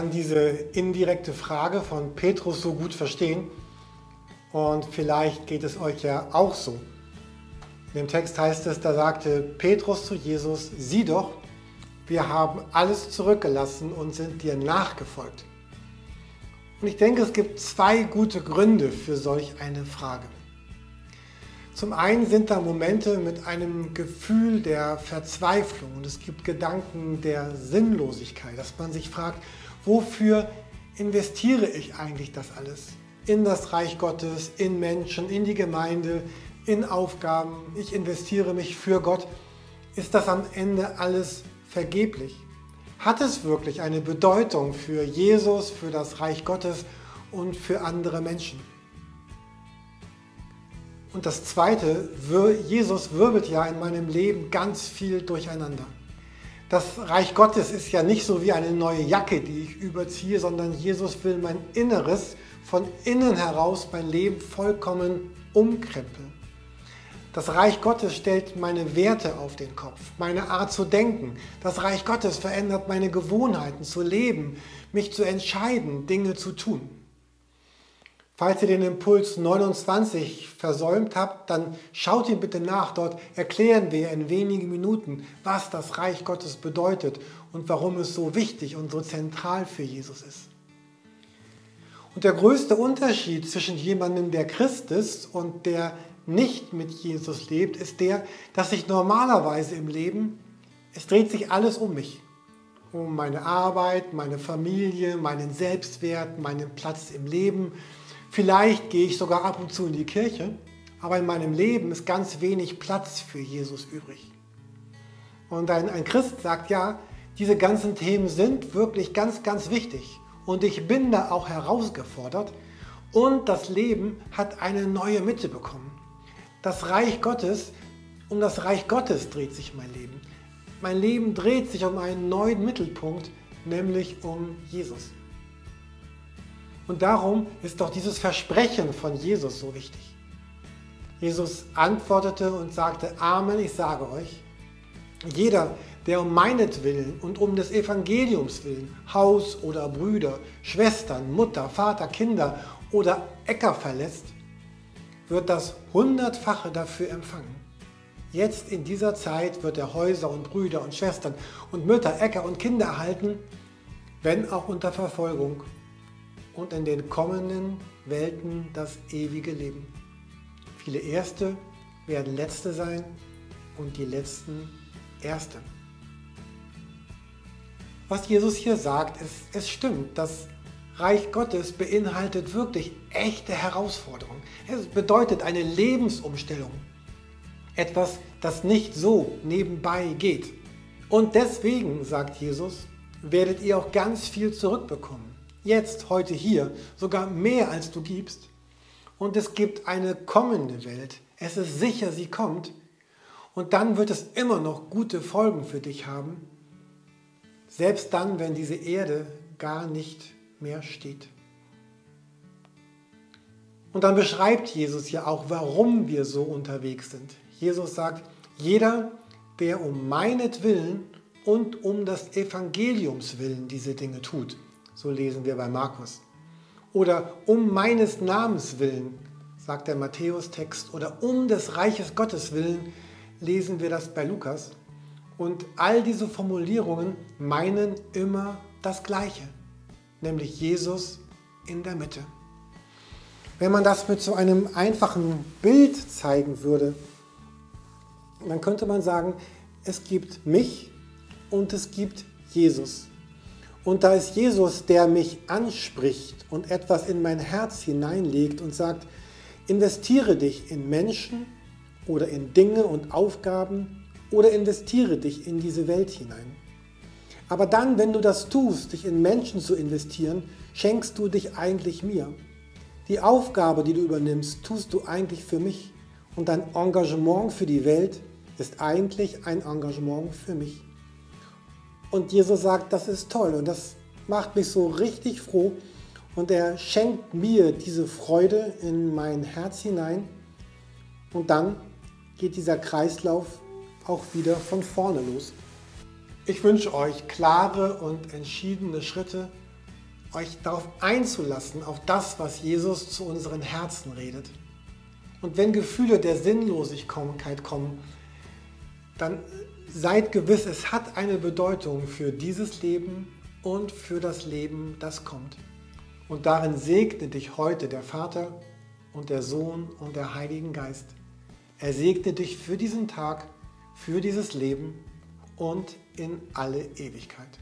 kann diese indirekte Frage von Petrus so gut verstehen und vielleicht geht es euch ja auch so. In dem Text heißt es, da sagte Petrus zu Jesus, sieh doch, wir haben alles zurückgelassen und sind dir nachgefolgt. Und ich denke, es gibt zwei gute Gründe für solch eine Frage. Zum einen sind da Momente mit einem Gefühl der Verzweiflung und es gibt Gedanken der Sinnlosigkeit, dass man sich fragt, wofür investiere ich eigentlich das alles? In das Reich Gottes, in Menschen, in die Gemeinde, in Aufgaben. Ich investiere mich für Gott. Ist das am Ende alles vergeblich? Hat es wirklich eine Bedeutung für Jesus, für das Reich Gottes und für andere Menschen? Und das Zweite, Jesus wirbelt ja in meinem Leben ganz viel durcheinander. Das Reich Gottes ist ja nicht so wie eine neue Jacke, die ich überziehe, sondern Jesus will mein Inneres von innen heraus, mein Leben vollkommen umkrempeln. Das Reich Gottes stellt meine Werte auf den Kopf, meine Art zu denken. Das Reich Gottes verändert meine Gewohnheiten zu leben, mich zu entscheiden, Dinge zu tun. Falls ihr den Impuls 29 versäumt habt, dann schaut ihn bitte nach. Dort erklären wir in wenigen Minuten, was das Reich Gottes bedeutet und warum es so wichtig und so zentral für Jesus ist. Und der größte Unterschied zwischen jemandem, der Christ ist und der nicht mit Jesus lebt, ist der, dass ich normalerweise im Leben, es dreht sich alles um mich. Um meine Arbeit, meine Familie, meinen Selbstwert, meinen Platz im Leben, Vielleicht gehe ich sogar ab und zu in die Kirche, aber in meinem Leben ist ganz wenig Platz für Jesus übrig. Und ein, ein Christ sagt, ja, diese ganzen Themen sind wirklich ganz, ganz wichtig. Und ich bin da auch herausgefordert. Und das Leben hat eine neue Mitte bekommen. Das Reich Gottes, um das Reich Gottes dreht sich mein Leben. Mein Leben dreht sich um einen neuen Mittelpunkt, nämlich um Jesus. Und darum ist doch dieses Versprechen von Jesus so wichtig. Jesus antwortete und sagte, Amen, ich sage euch, jeder, der um meinetwillen und um des Evangeliums willen Haus oder Brüder, Schwestern, Mutter, Vater, Kinder oder Äcker verlässt, wird das hundertfache dafür empfangen. Jetzt in dieser Zeit wird er Häuser und Brüder und Schwestern und Mütter, Äcker und Kinder erhalten, wenn auch unter Verfolgung und in den kommenden Welten das ewige Leben. Viele Erste werden Letzte sein und die Letzten Erste. Was Jesus hier sagt, ist, es stimmt, das Reich Gottes beinhaltet wirklich echte Herausforderungen. Es bedeutet eine Lebensumstellung. Etwas, das nicht so nebenbei geht. Und deswegen, sagt Jesus, werdet ihr auch ganz viel zurückbekommen jetzt, heute, hier, sogar mehr als du gibst. Und es gibt eine kommende Welt. Es ist sicher, sie kommt. Und dann wird es immer noch gute Folgen für dich haben. Selbst dann, wenn diese Erde gar nicht mehr steht. Und dann beschreibt Jesus ja auch, warum wir so unterwegs sind. Jesus sagt, jeder, der um meinetwillen und um das Evangeliums willen diese Dinge tut, so lesen wir bei Markus. Oder um meines Namens willen, sagt der Matthäus-Text. Oder um des Reiches Gottes willen lesen wir das bei Lukas. Und all diese Formulierungen meinen immer das Gleiche, nämlich Jesus in der Mitte. Wenn man das mit so einem einfachen Bild zeigen würde, dann könnte man sagen, es gibt mich und es gibt Jesus. Und da ist Jesus, der mich anspricht und etwas in mein Herz hineinlegt und sagt, investiere dich in Menschen oder in Dinge und Aufgaben oder investiere dich in diese Welt hinein. Aber dann, wenn du das tust, dich in Menschen zu investieren, schenkst du dich eigentlich mir. Die Aufgabe, die du übernimmst, tust du eigentlich für mich. Und dein Engagement für die Welt ist eigentlich ein Engagement für mich. Und Jesus sagt, das ist toll und das macht mich so richtig froh. Und er schenkt mir diese Freude in mein Herz hinein. Und dann geht dieser Kreislauf auch wieder von vorne los. Ich wünsche euch klare und entschiedene Schritte euch darauf einzulassen, auf das, was Jesus zu unseren Herzen redet. Und wenn Gefühle der Sinnlosigkeit kommen, dann seid gewiss, es hat eine Bedeutung für dieses Leben und für das Leben, das kommt. Und darin segne dich heute der Vater und der Sohn und der Heiligen Geist. Er segne dich für diesen Tag, für dieses Leben und in alle Ewigkeit.